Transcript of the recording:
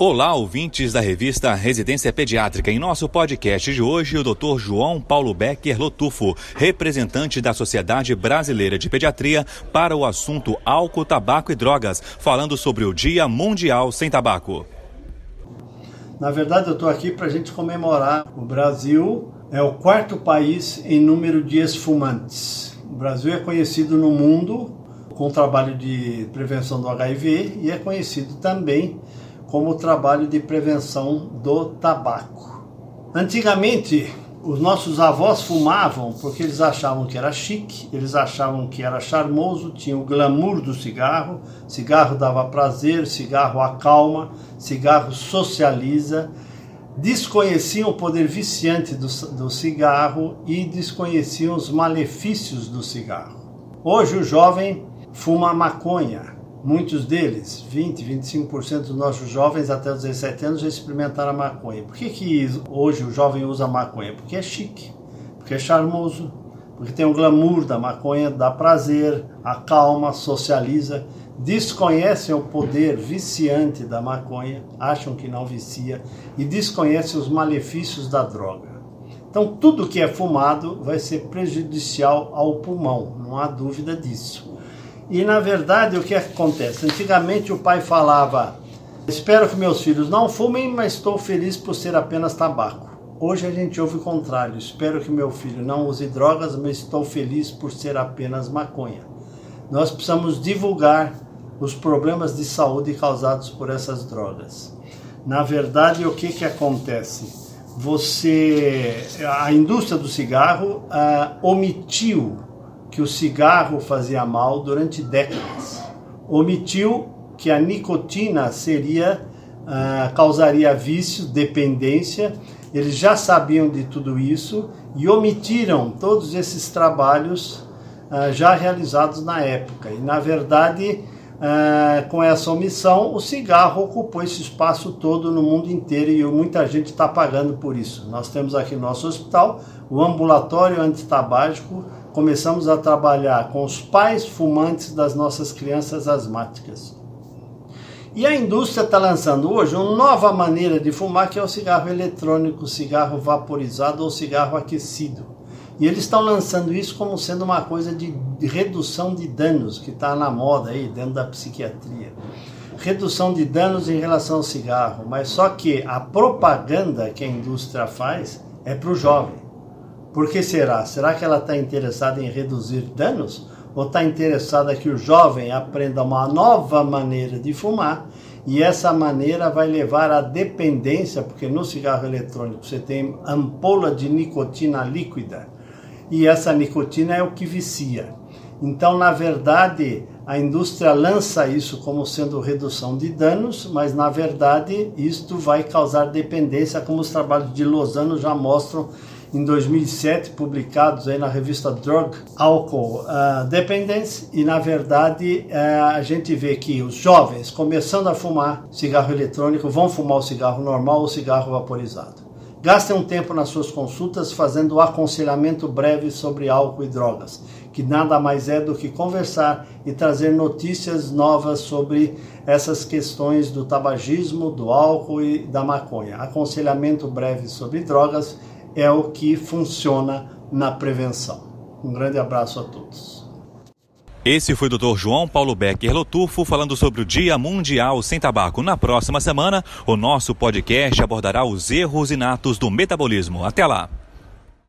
Olá, ouvintes da revista Residência Pediátrica. Em nosso podcast de hoje, o Dr. João Paulo Becker Lotufo, representante da Sociedade Brasileira de Pediatria, para o assunto álcool, tabaco e drogas, falando sobre o Dia Mundial Sem Tabaco. Na verdade, eu estou aqui para a gente comemorar. O Brasil é o quarto país em número de esfumantes. O Brasil é conhecido no mundo com o trabalho de prevenção do HIV e é conhecido também como o trabalho de prevenção do tabaco. Antigamente, os nossos avós fumavam porque eles achavam que era chique, eles achavam que era charmoso, tinha o glamour do cigarro, cigarro dava prazer, cigarro acalma, cigarro socializa, desconheciam o poder viciante do, do cigarro e desconheciam os malefícios do cigarro. Hoje o jovem fuma maconha, Muitos deles, 20, 25% dos nossos jovens até os 17 anos já experimentaram a maconha. Por que, que hoje o jovem usa maconha? Porque é chique, porque é charmoso, porque tem o glamour da maconha, dá prazer, acalma, socializa. Desconhecem o poder viciante da maconha, acham que não vicia e desconhecem os malefícios da droga. Então, tudo que é fumado vai ser prejudicial ao pulmão, não há dúvida disso. E na verdade o que acontece? Antigamente o pai falava: Espero que meus filhos não fumem, mas estou feliz por ser apenas tabaco. Hoje a gente ouve o contrário: Espero que meu filho não use drogas, mas estou feliz por ser apenas maconha. Nós precisamos divulgar os problemas de saúde causados por essas drogas. Na verdade, o que, que acontece? Você, a indústria do cigarro ah, omitiu que o cigarro fazia mal durante décadas. Omitiu que a nicotina seria uh, causaria vício, dependência. Eles já sabiam de tudo isso e omitiram todos esses trabalhos uh, já realizados na época. E na verdade, uh, com essa omissão, o cigarro ocupou esse espaço todo no mundo inteiro e muita gente está pagando por isso. Nós temos aqui no nosso hospital o ambulatório antitabágico começamos a trabalhar com os pais fumantes das nossas crianças asmáticas. E a indústria está lançando hoje uma nova maneira de fumar, que é o cigarro eletrônico, cigarro vaporizado ou cigarro aquecido. E eles estão lançando isso como sendo uma coisa de redução de danos, que está na moda aí dentro da psiquiatria. Redução de danos em relação ao cigarro, mas só que a propaganda que a indústria faz é para o jovem. Por que será? Será que ela está interessada em reduzir danos? Ou está interessada que o jovem aprenda uma nova maneira de fumar e essa maneira vai levar à dependência, porque no cigarro eletrônico você tem ampola de nicotina líquida e essa nicotina é o que vicia. Então, na verdade, a indústria lança isso como sendo redução de danos, mas na verdade isto vai causar dependência, como os trabalhos de Lozano já mostram em 2007 publicados aí na revista Drug Alcohol uh, Dependence e na verdade uh, a gente vê que os jovens começando a fumar cigarro eletrônico vão fumar o cigarro normal ou cigarro vaporizado. Gastem um tempo nas suas consultas fazendo aconselhamento breve sobre álcool e drogas, que nada mais é do que conversar e trazer notícias novas sobre essas questões do tabagismo, do álcool e da maconha. Aconselhamento breve sobre drogas é o que funciona na prevenção. Um grande abraço a todos. Esse foi o Dr. João Paulo Becker Lotufo falando sobre o Dia Mundial Sem Tabaco. Na próxima semana, o nosso podcast abordará os erros inatos do metabolismo. Até lá!